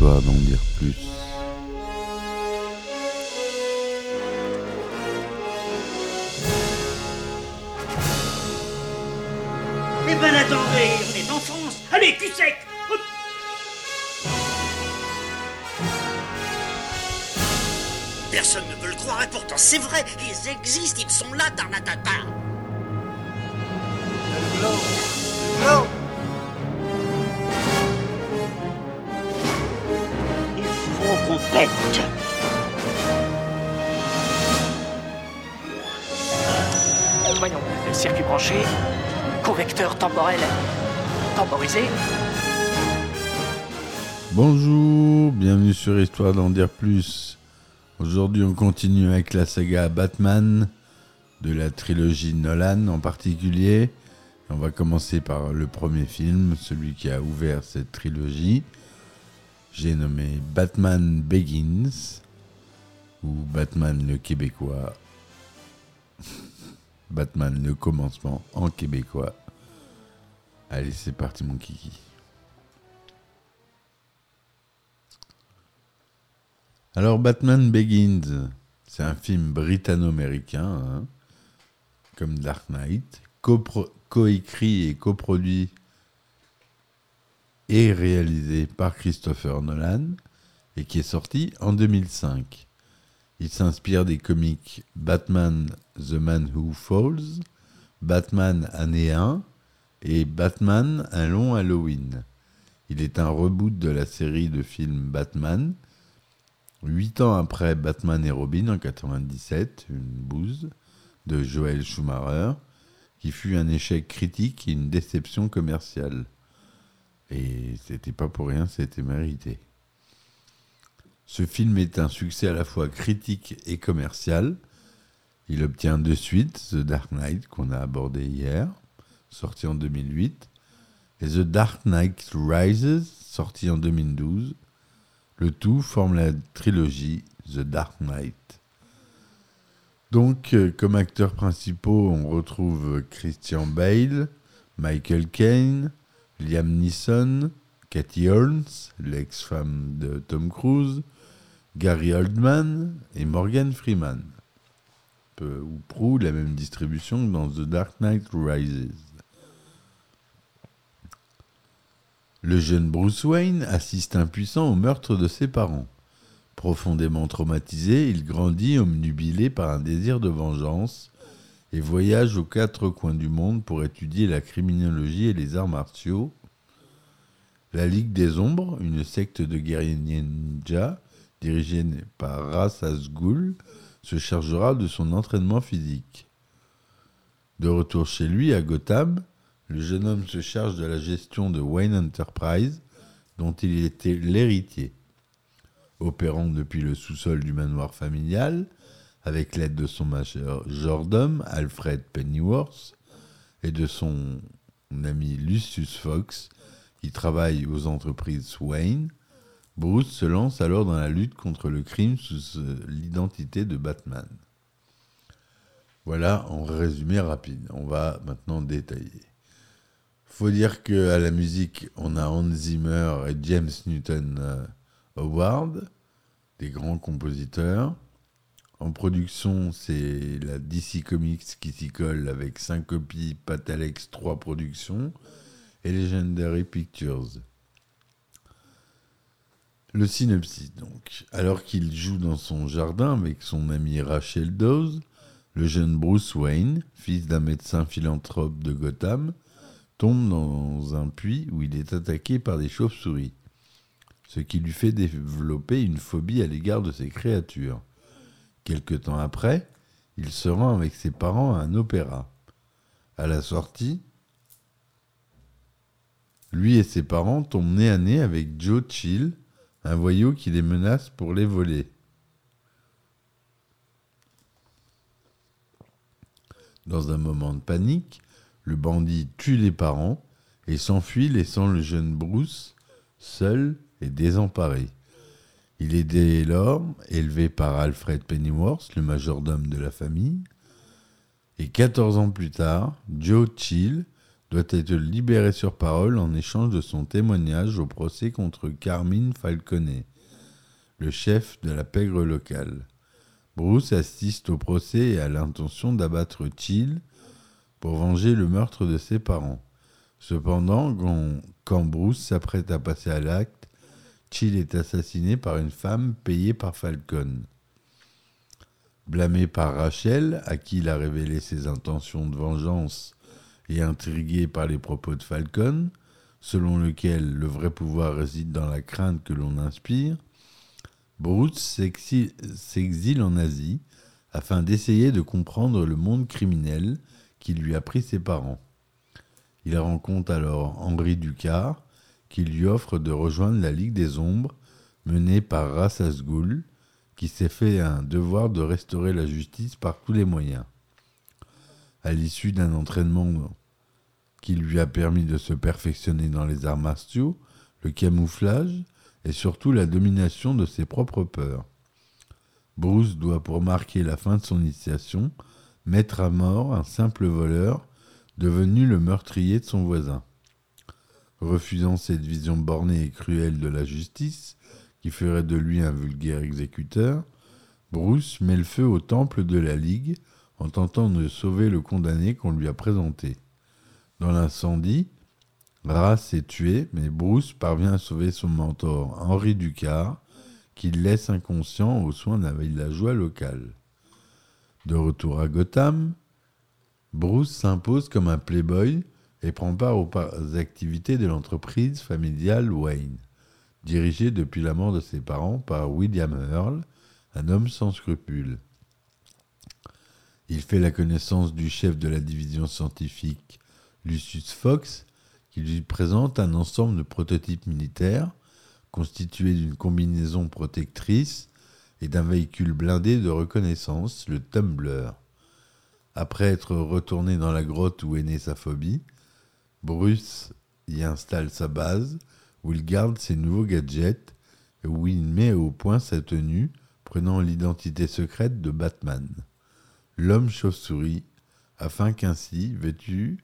histoire d'en dire plus. Eh ben attendez, on est en France. Allez, cul sec Personne ne veut le croire et pourtant c'est vrai, ils existent, ils sont là, Tarnatata correcteur temporel temporisé. Bonjour, bienvenue sur Histoire d'en dire plus. Aujourd'hui, on continue avec la saga Batman de la trilogie Nolan en particulier. On va commencer par le premier film, celui qui a ouvert cette trilogie. J'ai nommé Batman Begins ou Batman le québécois. Batman le commencement en québécois. Allez, c'est parti mon kiki. Alors Batman Begins, c'est un film britanno-américain, hein, comme Dark Knight, coécrit et coproduit et réalisé par Christopher Nolan et qui est sorti en 2005. Il s'inspire des comics Batman The Man Who Falls, Batman Année 1 et Batman Un long Halloween. Il est un reboot de la série de films Batman, Huit ans après Batman et Robin en 97, une bouse de Joel Schumacher, qui fut un échec critique et une déception commerciale. Et c'était pas pour rien, c'était mérité. Ce film est un succès à la fois critique et commercial. Il obtient de suite The Dark Knight qu'on a abordé hier, sorti en 2008, et The Dark Knight Rises, sorti en 2012. Le tout forme la trilogie The Dark Knight. Donc, euh, comme acteurs principaux, on retrouve Christian Bale, Michael Caine, Liam Neeson, Cathy Holmes, l'ex-femme de Tom Cruise, Gary Oldman et Morgan Freeman. Peu ou prou la même distribution que dans The Dark Knight Rises. Le jeune Bruce Wayne assiste impuissant au meurtre de ses parents. Profondément traumatisé, il grandit omnubilé par un désir de vengeance et voyage aux quatre coins du monde pour étudier la criminologie et les arts martiaux. La Ligue des Ombres, une secte de guerriers ninja dirigée par Ra's al Ghul, se chargera de son entraînement physique. De retour chez lui à Gotham, le jeune homme se charge de la gestion de Wayne Enterprise, dont il était l'héritier. Opérant depuis le sous-sol du manoir familial, avec l'aide de son majordome Alfred Pennyworth et de son ami Lucius Fox, qui travaille aux entreprises Wayne, Bruce se lance alors dans la lutte contre le crime sous euh, l'identité de Batman. Voilà en résumé rapide. On va maintenant détailler. Faut dire que à la musique, on a Hans Zimmer et James Newton euh, Howard, des grands compositeurs. En production, c'est la DC Comics qui s'y colle avec Syncopy, Patalex 3 Productions et Legendary Pictures. Le synopsis donc. Alors qu'il joue dans son jardin avec son ami Rachel Dawes, le jeune Bruce Wayne, fils d'un médecin philanthrope de Gotham, tombe dans un puits où il est attaqué par des chauves-souris, ce qui lui fait développer une phobie à l'égard de ces créatures. Quelque temps après, il se rend avec ses parents à un opéra. À la sortie, lui et ses parents tombent nez à nez avec Joe Chill, un voyou qui les menace pour les voler. Dans un moment de panique, le bandit tue les parents et s'enfuit laissant le jeune Bruce seul et désemparé. Il est dès lors élevé par Alfred Pennyworth, le majordome de la famille, et 14 ans plus tard, Joe Chill doit être libéré sur parole en échange de son témoignage au procès contre Carmine Falcone, le chef de la pègre locale. Bruce assiste au procès et a l'intention d'abattre Chill pour venger le meurtre de ses parents. Cependant, quand- quand Bruce s'apprête à passer à l'acte, Chill est assassiné par une femme payée par Falcon. Blâmé par Rachel, à qui il a révélé ses intentions de vengeance et intrigué par les propos de Falcon, selon lequel le vrai pouvoir réside dans la crainte que l'on inspire, Bruce s'exi- s'exile en Asie afin d'essayer de comprendre le monde criminel qui lui a pris ses parents. Il rencontre alors Henri Ducard, qui lui offre de rejoindre la Ligue des Ombres, menée par Ra's al Ghul, qui s'est fait un devoir de restaurer la justice par tous les moyens. À l'issue d'un entraînement qui lui a permis de se perfectionner dans les arts martiaux, le camouflage et surtout la domination de ses propres peurs. Bruce doit, pour marquer la fin de son initiation, mettre à mort un simple voleur devenu le meurtrier de son voisin. Refusant cette vision bornée et cruelle de la justice, qui ferait de lui un vulgaire exécuteur, Bruce met le feu au temple de la Ligue en tentant de sauver le condamné qu'on lui a présenté. Dans l'incendie, Race est tué, mais Bruce parvient à sauver son mentor Henri Ducard, qu'il laisse inconscient aux soins d'un villageois local. De retour à Gotham, Bruce s'impose comme un playboy et prend part aux activités de l'entreprise familiale Wayne, dirigée depuis la mort de ses parents par William Earl, un homme sans scrupules. Il fait la connaissance du chef de la division scientifique, Lucius Fox, qui lui présente un ensemble de prototypes militaires constitués d'une combinaison protectrice et d'un véhicule blindé de reconnaissance, le Tumbler. Après être retourné dans la grotte où est née sa phobie, Bruce y installe sa base, où il garde ses nouveaux gadgets et où il met au point sa tenue, prenant l'identité secrète de Batman, l'homme chauve-souris, afin qu'ainsi, vêtu,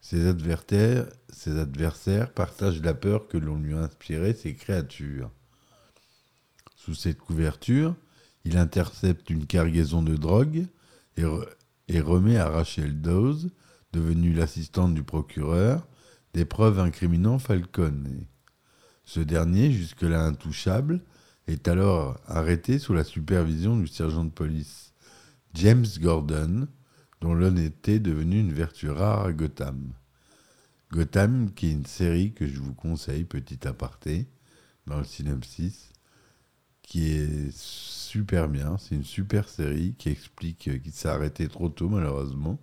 ses adversaires, ses partagent la peur que l'on lui a inspiré ces créatures. Sous cette couverture, il intercepte une cargaison de drogue et remet à Rachel Dawes, devenue l'assistante du procureur, des preuves incriminant Falcone. Ce dernier, jusque-là intouchable, est alors arrêté sous la supervision du sergent de police James Gordon, dont l'honnêteté est devenue une vertu rare à Gotham. Gotham, qui est une série que je vous conseille, petit aparté, dans le synopsis, qui est super bien. C'est une super série qui explique, euh, qui s'est arrêtée trop tôt malheureusement,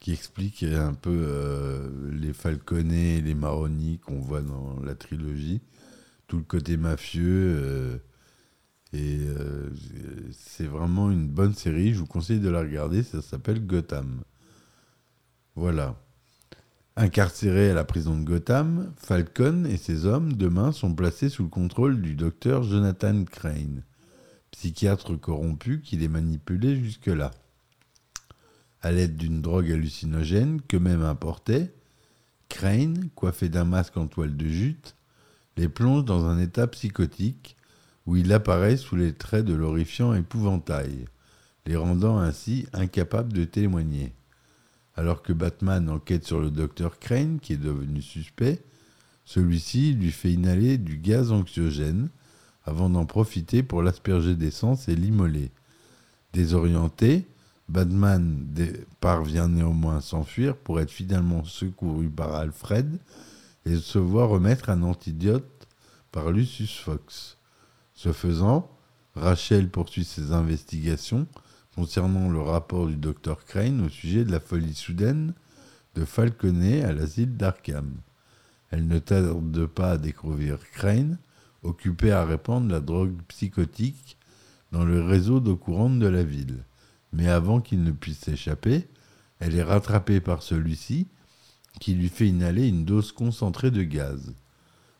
qui explique un peu euh, les Falconets et les Maroni qu'on voit dans la trilogie, tout le côté mafieux. euh, et euh, c'est vraiment une bonne série. Je vous conseille de la regarder. Ça s'appelle Gotham. Voilà. Incarcéré à la prison de Gotham, Falcon et ses hommes demain sont placés sous le contrôle du docteur Jonathan Crane, psychiatre corrompu qui les manipulait jusque-là. À l'aide d'une drogue hallucinogène qu'eux-mêmes importaient, Crane, coiffé d'un masque en toile de jute, les plonge dans un état psychotique où il apparaît sous les traits de l'horrifiant épouvantail, les rendant ainsi incapables de témoigner. Alors que Batman enquête sur le docteur Crane, qui est devenu suspect, celui-ci lui fait inhaler du gaz anxiogène avant d'en profiter pour l'asperger d'essence et l'immoler. Désorienté, Batman parvient néanmoins à s'enfuir pour être finalement secouru par Alfred et se voir remettre un antidote par Lucius Fox. Ce faisant, Rachel poursuit ses investigations concernant le rapport du docteur Crane au sujet de la folie soudaine de Falconet à l'asile d'Arkham. Elle ne tarde pas à découvrir Crane, occupé à répandre la drogue psychotique dans le réseau d'eau courante de la ville. Mais avant qu'il ne puisse s'échapper, elle est rattrapée par celui-ci qui lui fait inhaler une dose concentrée de gaz.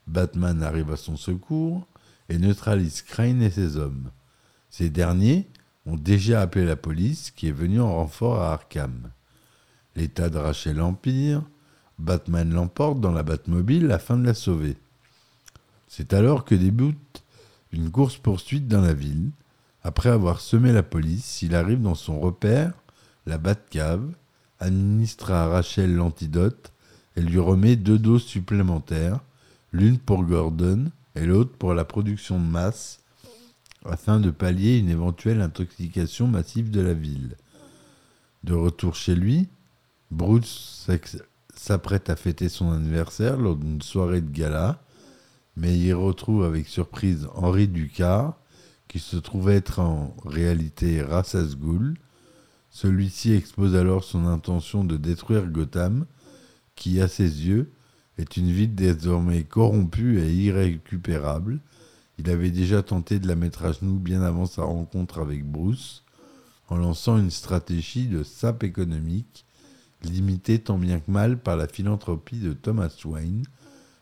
Batman arrive à son secours et neutralise Crane et ses hommes. Ces derniers ont déjà appelé la police qui est venue en renfort à Arkham. L'état de Rachel empire. Batman l'emporte dans la Batmobile afin de la sauver. C'est alors que débute une course-poursuite dans la ville. Après avoir semé la police, il arrive dans son repère, la Batcave, administre à Rachel l'antidote et lui remet deux doses supplémentaires, l'une pour Gordon et l'autre pour la production de masse, afin de pallier une éventuelle intoxication massive de la ville. De retour chez lui, Bruce s'apprête à fêter son anniversaire lors d'une soirée de gala, mais il retrouve avec surprise Henri Ducard, qui se trouve être en réalité Ra's Ghul. Celui-ci expose alors son intention de détruire Gotham, qui, à ses yeux, est une ville désormais corrompue et irrécupérable. Il avait déjà tenté de la mettre à genoux bien avant sa rencontre avec Bruce, en lançant une stratégie de sape économique, limitée tant bien que mal par la philanthropie de Thomas Wayne,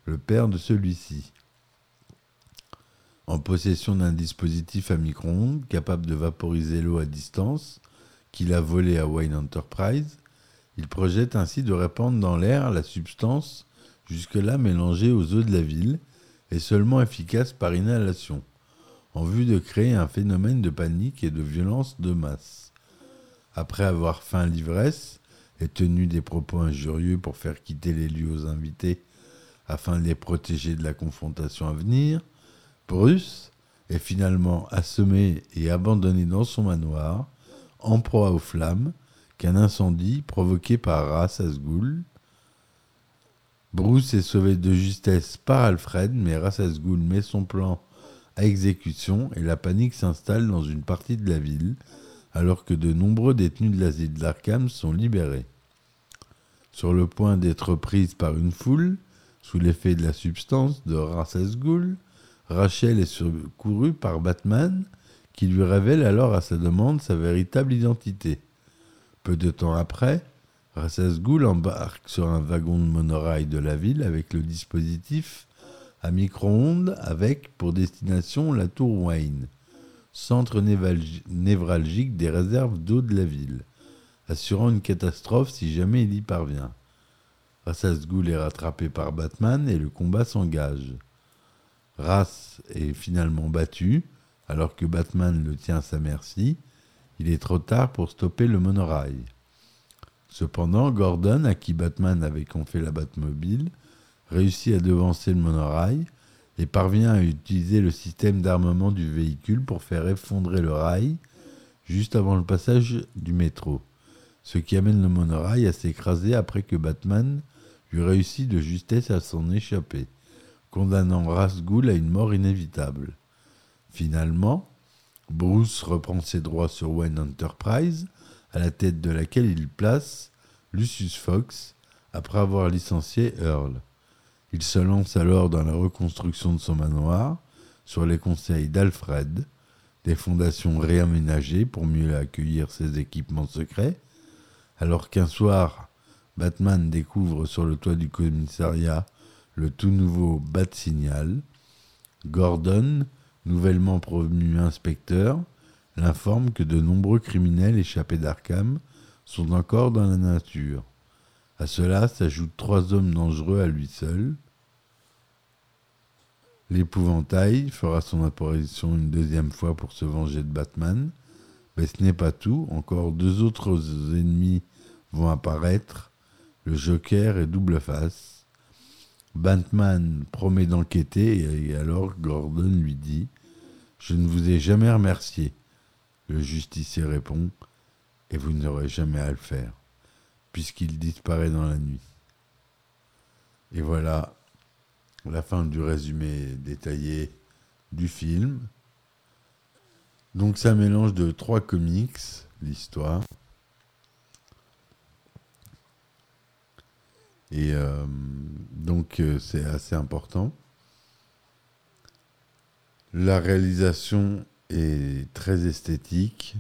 le père de celui-ci en possession d'un dispositif à micro-ondes capable de vaporiser l'eau à distance, qu'il a volé à Wayne Enterprise, il projette ainsi de répandre dans l'air la substance jusque-là mélangée aux eaux de la ville et seulement efficace par inhalation, en vue de créer un phénomène de panique et de violence de masse. Après avoir feint l'ivresse et tenu des propos injurieux pour faire quitter les lieux aux invités afin de les protéger de la confrontation à venir, Bruce est finalement assommé et abandonné dans son manoir, en proie aux flammes, qu'un incendie provoqué par Ra's. Bruce est sauvé de justesse par Alfred, mais Ra's Ghul met son plan à exécution et la panique s'installe dans une partie de la ville, alors que de nombreux détenus de l'asile d'Arkham sont libérés. Sur le point d'être prise par une foule, sous l'effet de la substance de Ra's Ghul, Rachel est secourue par Batman, qui lui révèle alors à sa demande sa véritable identité. Peu de temps après, Ra's Ghul embarque sur un wagon de monorail de la ville avec le dispositif à micro-ondes avec pour destination la tour Wayne, centre névralgique des réserves d'eau de la ville, assurant une catastrophe si jamais il y parvient. Ra's Ghul est rattrapé par Batman et le combat s'engage. Race est finalement battu, alors que Batman le tient à sa merci. Il est trop tard pour stopper le monorail. Cependant, Gordon, à qui Batman avait confié la Batmobile, réussit à devancer le monorail et parvient à utiliser le système d'armement du véhicule pour faire effondrer le rail juste avant le passage du métro, ce qui amène le monorail à s'écraser après que Batman lui réussit de justesse à s'en échapper condamnant Rasgoul à une mort inévitable. Finalement, Bruce reprend ses droits sur Wayne Enterprise, à la tête de laquelle il place Lucius Fox après avoir licencié Earl. Il se lance alors dans la reconstruction de son manoir sur les conseils d'Alfred, des fondations réaménagées pour mieux accueillir ses équipements secrets, alors qu'un soir, Batman découvre sur le toit du commissariat le tout nouveau Bat Signal. Gordon, nouvellement promu inspecteur, l'informe que de nombreux criminels échappés d'Arkham sont encore dans la nature. À cela s'ajoutent trois hommes dangereux à lui seul. L'épouvantail fera son apparition une deuxième fois pour se venger de Batman, mais ce n'est pas tout, encore deux autres ennemis vont apparaître, le Joker et Double Face. Batman promet d'enquêter et alors Gordon lui dit Je ne vous ai jamais remercié. Le justicier répond Et vous n'aurez jamais à le faire, puisqu'il disparaît dans la nuit. Et voilà la fin du résumé détaillé du film. Donc ça mélange de trois comics, l'histoire. Et euh, donc euh, c'est assez important. La réalisation est très esthétique.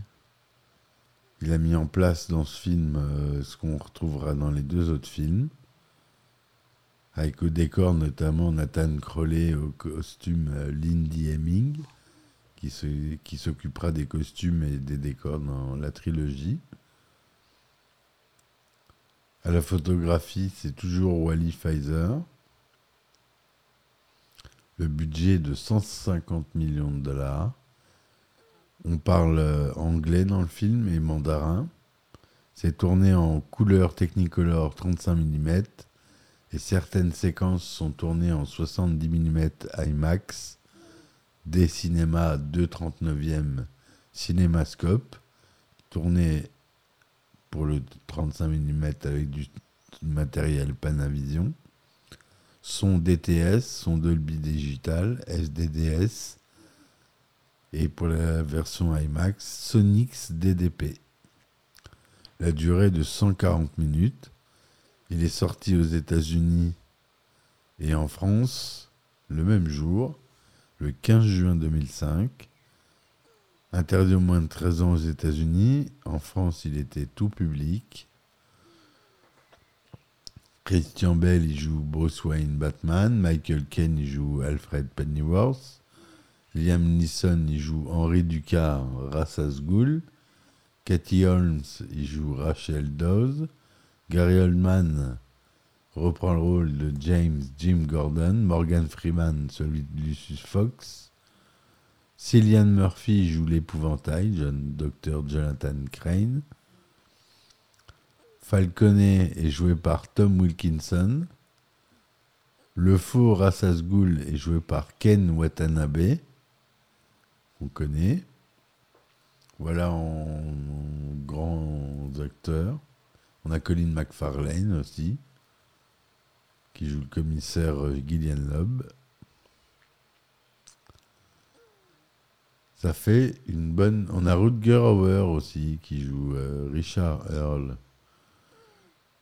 Il a mis en place dans ce film euh, ce qu'on retrouvera dans les deux autres films. Avec au décor notamment Nathan Crowley au costume Lindy Hemming, qui s'occupera des costumes et des décors dans la trilogie. À la photographie, c'est toujours Wally Pfizer. Le budget est de 150 millions de dollars. On parle euh, anglais dans le film et mandarin. C'est tourné en couleur Technicolor 35 mm et certaines séquences sont tournées en 70 mm IMAX des cinémas 2,39e cinémascope tourné pour le 35 mm avec du matériel Panavision son DTS, son Dolby Digital, SDDS et pour la version IMAX, Sonix DDP. La durée de 140 minutes. Il est sorti aux États-Unis et en France le même jour, le 15 juin 2005. Interdit au moins de 13 ans aux États-Unis. En France, il était tout public. Christian Bell, il joue Bruce Wayne Batman. Michael Caine, il joue Alfred Pennyworth. Liam Neeson, il joue Henri Ducard, Rassas Ghoul. Cathy Holmes, il joue Rachel Dawes. Gary Oldman reprend le rôle de James Jim Gordon. Morgan Freeman, celui de Lucius Fox. Cillian Murphy joue l'épouvantail, jeune docteur Jonathan Crane. Falconet est joué par Tom Wilkinson. Le faux Rassas Ghoul est joué par Ken Watanabe. On connaît. Voilà en, en grands acteurs. On a Colin McFarlane aussi, qui joue le commissaire Gillian Loeb. Ça fait une bonne. On a Rutger Hauer aussi, qui joue euh, Richard Earl.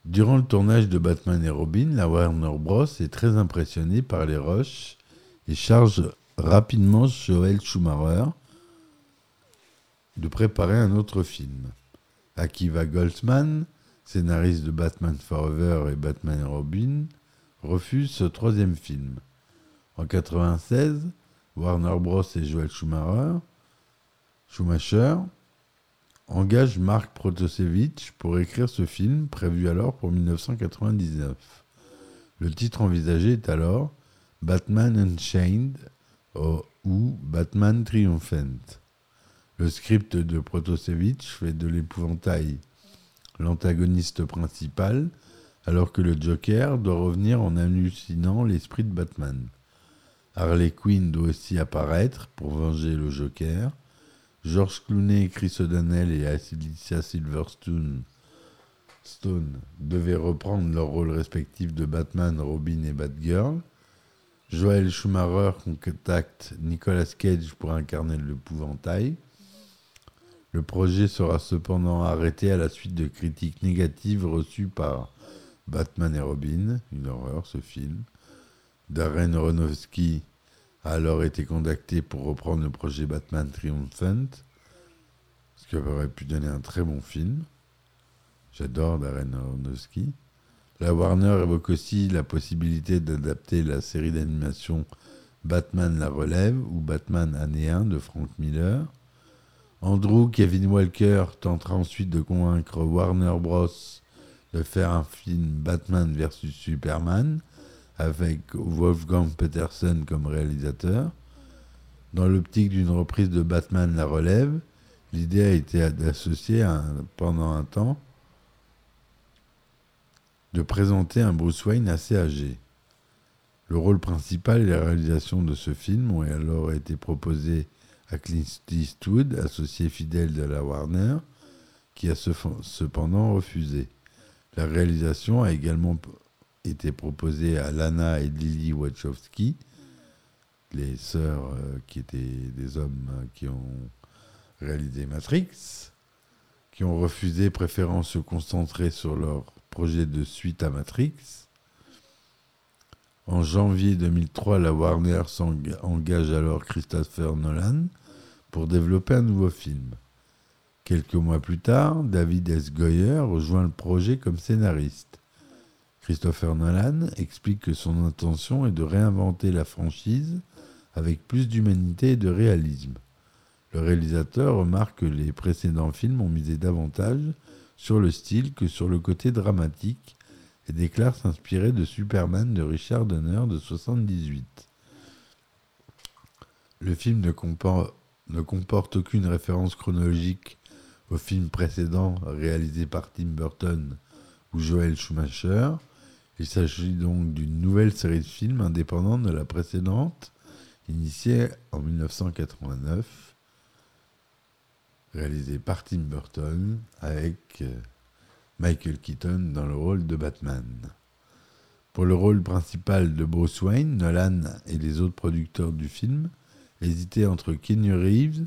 Durant le tournage de Batman et Robin, la Warner Bros. est très impressionnée par les rushs et charge rapidement Joel Schumacher de préparer un autre film. Akiva Goldsman, scénariste de Batman Forever et Batman Robin, refuse ce troisième film. En 96, Warner Bros. et Joel Schumacher, Schumacher engage Mark Protosevich pour écrire ce film, prévu alors pour 1999. Le titre envisagé est alors Batman Unchained ou Batman Triumphant. Le script de Protosevich fait de l'épouvantail l'antagoniste principal, alors que le Joker doit revenir en hallucinant l'esprit de Batman. Harley Quinn doit aussi apparaître pour venger le Joker. George Clooney, Chris O'Donnell et Alicia Silverstone Stone devaient reprendre leurs rôles respectifs de Batman, Robin et Batgirl. Joel Schumacher contacte Nicolas Cage pour incarner l'épouvantail. Le projet sera cependant arrêté à la suite de critiques négatives reçues par Batman et Robin, une horreur ce film. Darren Aronofsky a alors été contacté pour reprendre le projet Batman Triumphant, ce qui aurait pu donner un très bon film. J'adore Darren Aronofsky. La Warner évoque aussi la possibilité d'adapter la série d'animation Batman la relève ou Batman année 1 de Frank Miller. Andrew Kevin Walker tentera ensuite de convaincre Warner Bros. de faire un film Batman vs Superman avec Wolfgang Peterson comme réalisateur. Dans l'optique d'une reprise de Batman La Relève, l'idée a été d'associer pendant un temps de présenter un Bruce Wayne assez âgé. Le rôle principal et la réalisation de ce film ont alors été proposés à Clint Eastwood, associé fidèle de la Warner, qui a cependant refusé. La réalisation a également été proposée à Lana et Lily Wachowski, les sœurs euh, qui étaient des hommes euh, qui ont réalisé Matrix, qui ont refusé, préférant se concentrer sur leur projet de suite à Matrix. En janvier 2003, la Warner engage alors Christopher Nolan pour développer un nouveau film. Quelques mois plus tard, David S. Goyer rejoint le projet comme scénariste. Christopher Nolan explique que son intention est de réinventer la franchise avec plus d'humanité et de réalisme. Le réalisateur remarque que les précédents films ont misé davantage sur le style que sur le côté dramatique et déclare s'inspirer de Superman de Richard Donner de 78. Le film ne comporte, ne comporte aucune référence chronologique au film précédent réalisé par Tim Burton ou Joel Schumacher. Il s'agit donc d'une nouvelle série de films indépendante de la précédente, initiée en 1989, réalisée par Tim Burton avec euh, Michael Keaton dans le rôle de Batman. Pour le rôle principal de Bruce Wayne, Nolan et les autres producteurs du film hésitaient entre Keanu Reeves,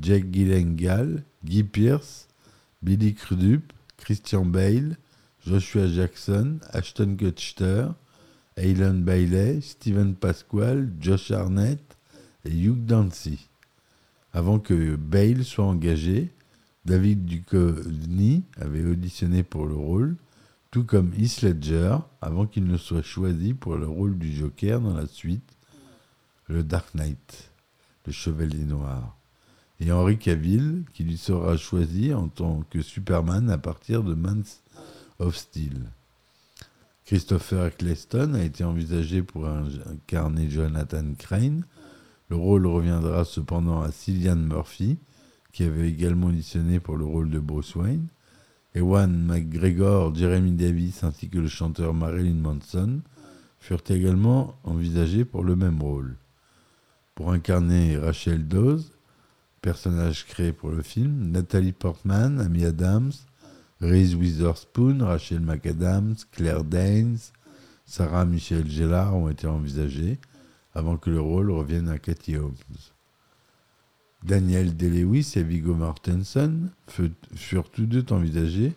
Jack Gyllenhaal, Guy Pearce, Billy Crudup, Christian Bale, Joshua Jackson, Ashton Kutcher, Alan Bailey, Steven Pasquale, Josh Arnett et Hugh Dancy. Avant que Bale soit engagé, David Duchovny avait auditionné pour le rôle, tout comme Heath Ledger, avant qu'il ne soit choisi pour le rôle du Joker dans la suite, le Dark Knight, le Chevalier Noir, et Henry Cavill, qui lui sera choisi en tant que Superman à partir de Man of Steel. Christopher Eccleston a été envisagé pour incarner Jonathan Crane. Le rôle reviendra cependant à Cillian Murphy, qui avait également auditionné pour le rôle de Bruce Wayne. Ewan McGregor, Jeremy Davis ainsi que le chanteur Marilyn Manson furent également envisagés pour le même rôle. Pour incarner Rachel Dawes, personnage créé pour le film, Nathalie Portman, Amy Adams, Reese Witherspoon, Rachel McAdams, Claire Danes, Sarah Michelle Gellar ont été envisagés avant que le rôle revienne à Cathy Holmes. Daniel Day-Lewis et Viggo Mortensen furent tous deux envisagés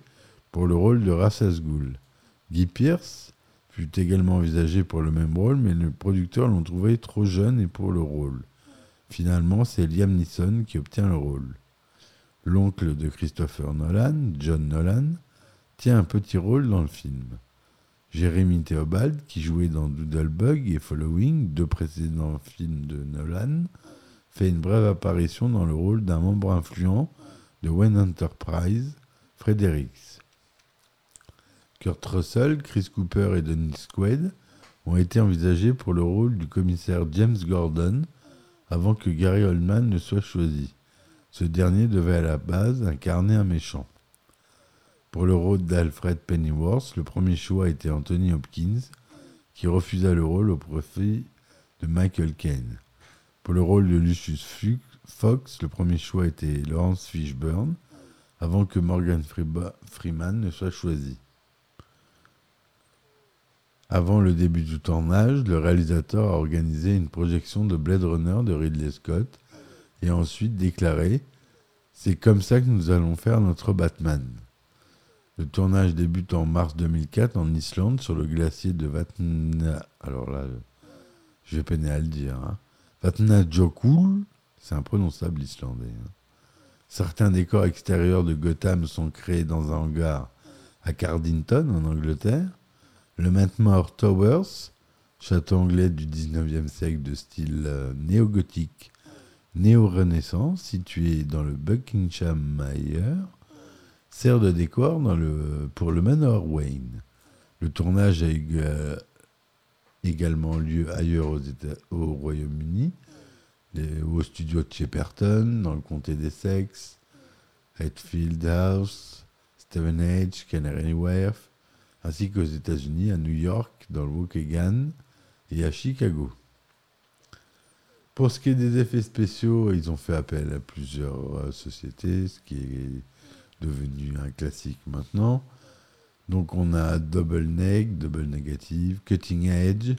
pour le rôle de Ra's al Guy Pearce fut également envisagé pour le même rôle, mais les producteurs l'ont trouvé trop jeune et pour le rôle. Finalement, c'est Liam Neeson qui obtient le rôle. L'oncle de Christopher Nolan, John Nolan, tient un petit rôle dans le film. Jérémy Theobald, qui jouait dans Doodlebug et Following, deux précédents films de Nolan, fait une brève apparition dans le rôle d'un membre influent de Wayne Enterprise, Fredericks. Kurt Russell, Chris Cooper et Dennis Quaid ont été envisagés pour le rôle du commissaire James Gordon avant que Gary Oldman ne soit choisi. Ce dernier devait à la base incarner un méchant. Pour le rôle d'Alfred Pennyworth, le premier choix était Anthony Hopkins, qui refusa le rôle au profit de Michael Caine. Pour le rôle de Lucius Fox, le premier choix était Lawrence Fishburne, avant que Morgan Freeman ne soit choisi. Avant le début du tournage, le réalisateur a organisé une projection de Blade Runner de Ridley Scott et a ensuite déclaré C'est comme ça que nous allons faire notre Batman. Le tournage débute en mars 2004 en Islande sur le glacier de Vatna. Alors là, je vais peiner à le dire. Hein. Vatnajökull, c'est imprononçable islandais. Hein. Certains décors extérieurs de Gotham sont créés dans un hangar à Cardington, en Angleterre. Le Mantmore Towers, château anglais du 19e siècle de style euh, néo-gothique, néo-renaissance, situé dans le Buckinghamshire, sert de décor dans le, pour le Manor Wayne. Le tournage a eu euh, également lieu ailleurs au Royaume-Uni, au studio de Shepperton, dans le comté d'Essex, Hatfield House, Stevenage, Canary Wharf, ainsi qu'aux États-Unis, à New York, dans le Waukegan et à Chicago. Pour ce qui est des effets spéciaux, ils ont fait appel à plusieurs euh, sociétés, ce qui est devenu un classique maintenant. Donc on a Double Neg, Double Negative, Cutting Edge,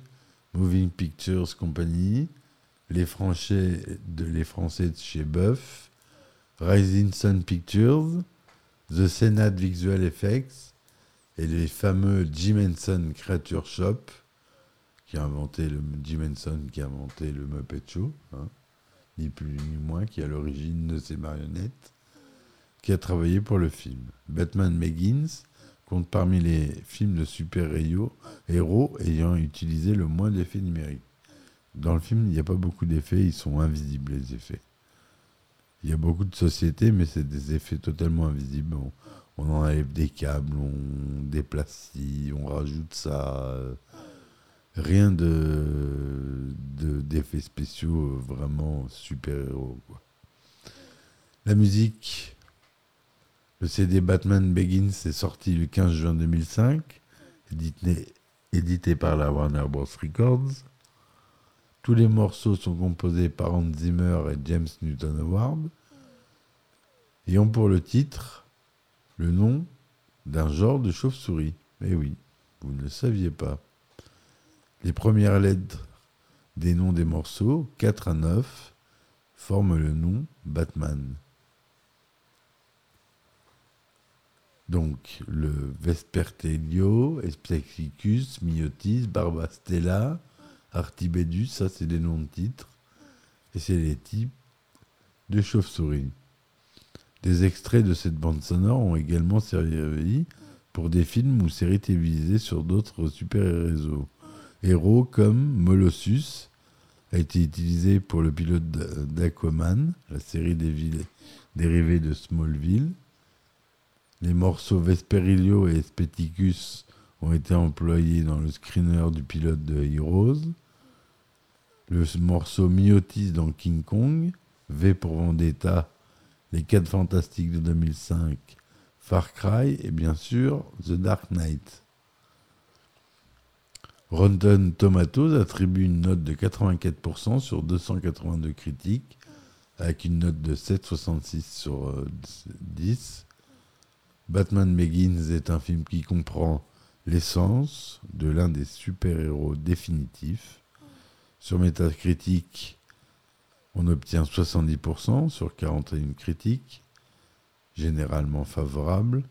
Moving Pictures Company, les Français de, chez Buff, Rising Sun Pictures, The Senate Visual Effects, et les fameux Jim Henson Creature Shop, qui a inventé le Jim Henson qui a inventé le Muppet Show, hein, ni plus ni moins, qui est à l'origine de ces marionnettes, qui a travaillé pour le film. Batman Begins compte parmi les films de super-héros ayant utilisé le moins d'effets numériques. Dans le film, il n'y a pas beaucoup d'effets, ils sont invisibles les effets. Il y a beaucoup de sociétés, mais c'est des effets totalement invisibles on enlève des câbles, on déplace ci, on rajoute ça. Rien de de- d'effets spéciaux euh, vraiment super-héros. La musique, le CD Batman Begins est sorti le 15 juin 2005, édité, par la Warner Bros. Records. Tous les morceaux sont composés par Hans Zimmer et James Newton Howard et ont pour le titre le nom d'un genre de chauve-souris. Eh oui, vous ne le saviez pas. Les premières lettres des noms des morceaux, 4 à 9, forment le nom Batman. Donc le Vespertelio, Espexicus, Myotis, Barbastella, Artibedus, ça c'est des noms de titres. Et c'est les types de chauves-souris. Des extraits de cette bande sonore ont également servi pour des films ou séries télévisées sur d'autres super-héros. Héros comme Molossus a été utilisé pour le pilote d'A- d'Aquaman, la série des villes dérivée de Smallville. Les morceaux Vesperilio et Espeticus ont été employés dans le screener du pilote de Heroes. Le morceau Myotis dans King Kong, V pour Vendetta, Les 4 Fantastiques de 2005, Far Cry et bien sûr The Dark Knight. Rotten Tomatoes attribue une note de 84% sur 282 critiques, avec une note de 7,66 sur euh, 10. Batman Begins est un film qui comprend l'essence de l'un des super-héros définitifs. Sur Metacritic, on obtient 70% sur 41 critiques, généralement favorables.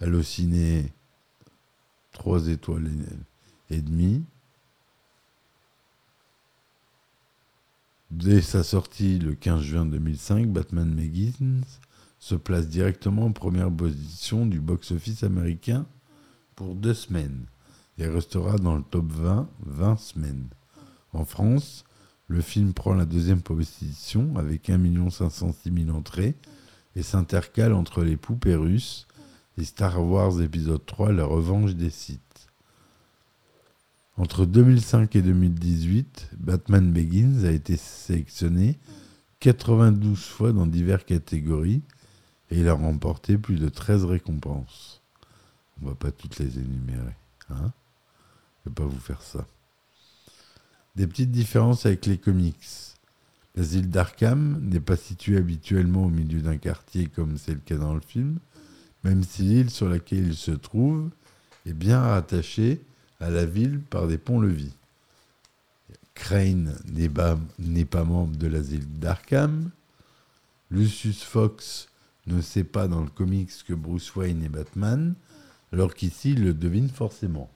Allociné, 3 étoiles et, demie. Dès sa sortie le 15 juin 2005, Batman Begins se place directement en première position du box-office américain pour deux semaines et restera dans le top 20 20 semaines. En France, le film prend la deuxième position avec 1 506 000 entrées et s'intercale entre les poupées russes et Star Wars épisode 3 La revanche des Sith. Entre 2005 et 2018, Batman Begins a été sélectionné 92 fois dans diverses catégories il a remporté plus de 13 récompenses. On va pas toutes les énumérer. Hein Je vais pas vous faire ça. Des petites différences avec les comics. L'asile d'Arkham n'est pas situé habituellement au milieu d'un quartier comme c'est le cas dans le film, même si l'île sur laquelle il se trouve est bien rattachée à la ville par des ponts-levis. Crane n'est pas, n'est pas membre de l'asile d'Arkham. Lucius Fox ne sait pas dans le comics que Bruce Wayne est Batman, alors qu'ici il le devine forcément.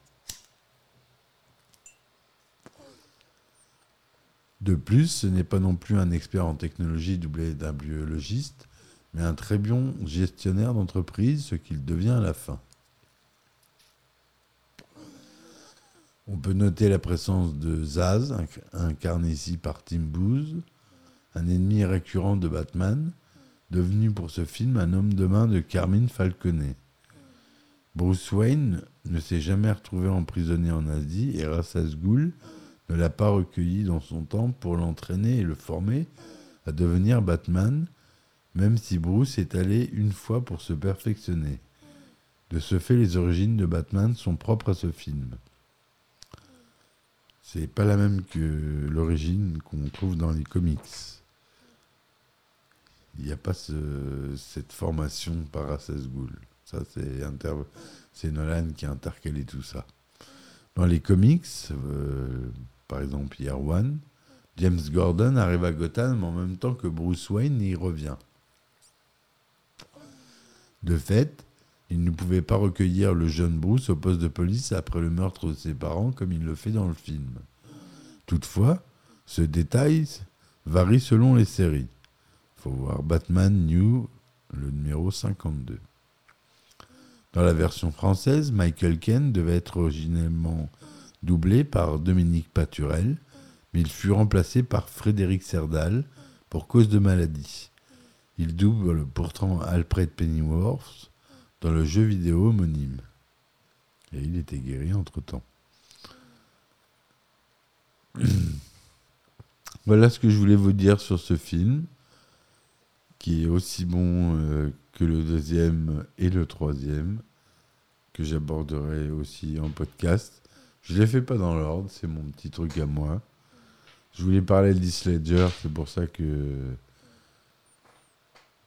De plus, ce n'est pas non plus un expert en technologie doublé d'un biologiste, mais un très bon gestionnaire d'entreprise, ce qu'il devient à la fin. On peut noter la présence de Zaz, inc- incarné ici par Tim Booth, un ennemi récurrent de Batman, devenu pour ce film un homme de main de Carmine Falconet. Bruce Wayne ne s'est jamais retrouvé emprisonné en Asie et Ra's al Ghul ne l'a pas recueilli dans son temps pour l'entraîner et le former à devenir Batman, même si Bruce est allé une fois pour se perfectionner. De ce fait, les origines de Batman sont propres à ce film. C'est pas la même que l'origine qu'on trouve dans les comics. Il n'y a pas ce- cette formation par Ghul. Ça, c'est c'est Nolan qui a intercalé tout ça. Dans les comics, euh, par exemple Year One, James Gordon arrive à Gotham en même temps que Bruce Wayne y revient. De fait, il ne pouvait pas recueillir le jeune Bruce au poste de police après le meurtre de ses parents comme il le fait dans le film. Toutefois, ce détail varie selon les séries. Voir Batman New, le numéro 52. Dans la version française, Michael Ken devait être originellement doublé par Dominique Paturel, mais il fut remplacé par Frédéric Serdal pour cause de maladie. Il double pourtant Alfred Pennyworth dans le jeu vidéo homonyme. Et il était guéri entre-temps. voilà ce que je voulais vous dire sur ce film, qui est aussi bon euh, que le deuxième et le troisième, que j'aborderai aussi en podcast. Je ne les fais pas dans l'ordre, c'est mon petit truc à moi. Je voulais parler de Ledger, c'est pour ça que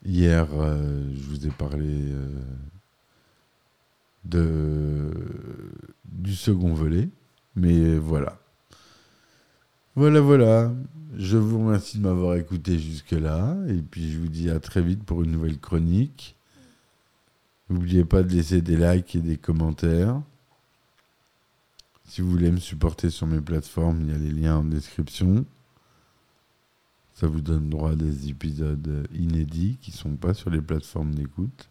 hier, euh, je vous ai parlé euh, de, du second volet. Mais voilà. Voilà, voilà. Je vous remercie de m'avoir écouté jusque-là. Et puis je vous dis à très vite pour une nouvelle chronique. N'oubliez pas de laisser des likes et des commentaires. Si vous voulez me supporter sur mes plateformes, il y a les liens en description. Ça vous donne droit à des épisodes inédits qui ne sont pas sur les plateformes d'écoute.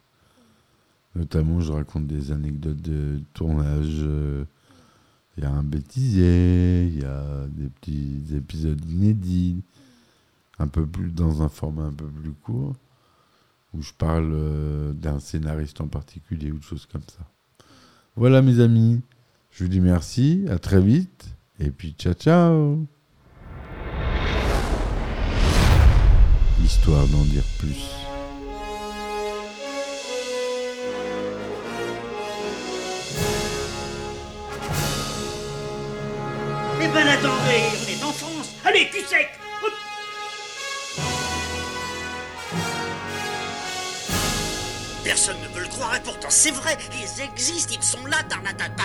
Notamment, je raconte des anecdotes de tournage. Euh, il y a un bêtisier, il y a des petits épisodes inédits, un peu plus dans un format un peu plus court, où je parle euh, d'un scénariste en particulier ou de choses comme ça. Voilà mes amis. Je vous dis merci, à très vite, et puis ciao ciao Histoire d'en dire plus. Ben attendez, on est en France. Allez, cul sec. Hop. Personne ne veut le croire et pourtant c'est vrai, ils existent, ils sont là, Tarnatata.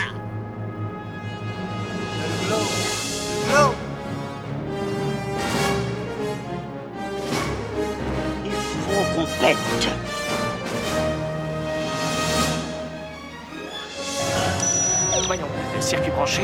Il faut qu'on pète. Voyons, circuit branché,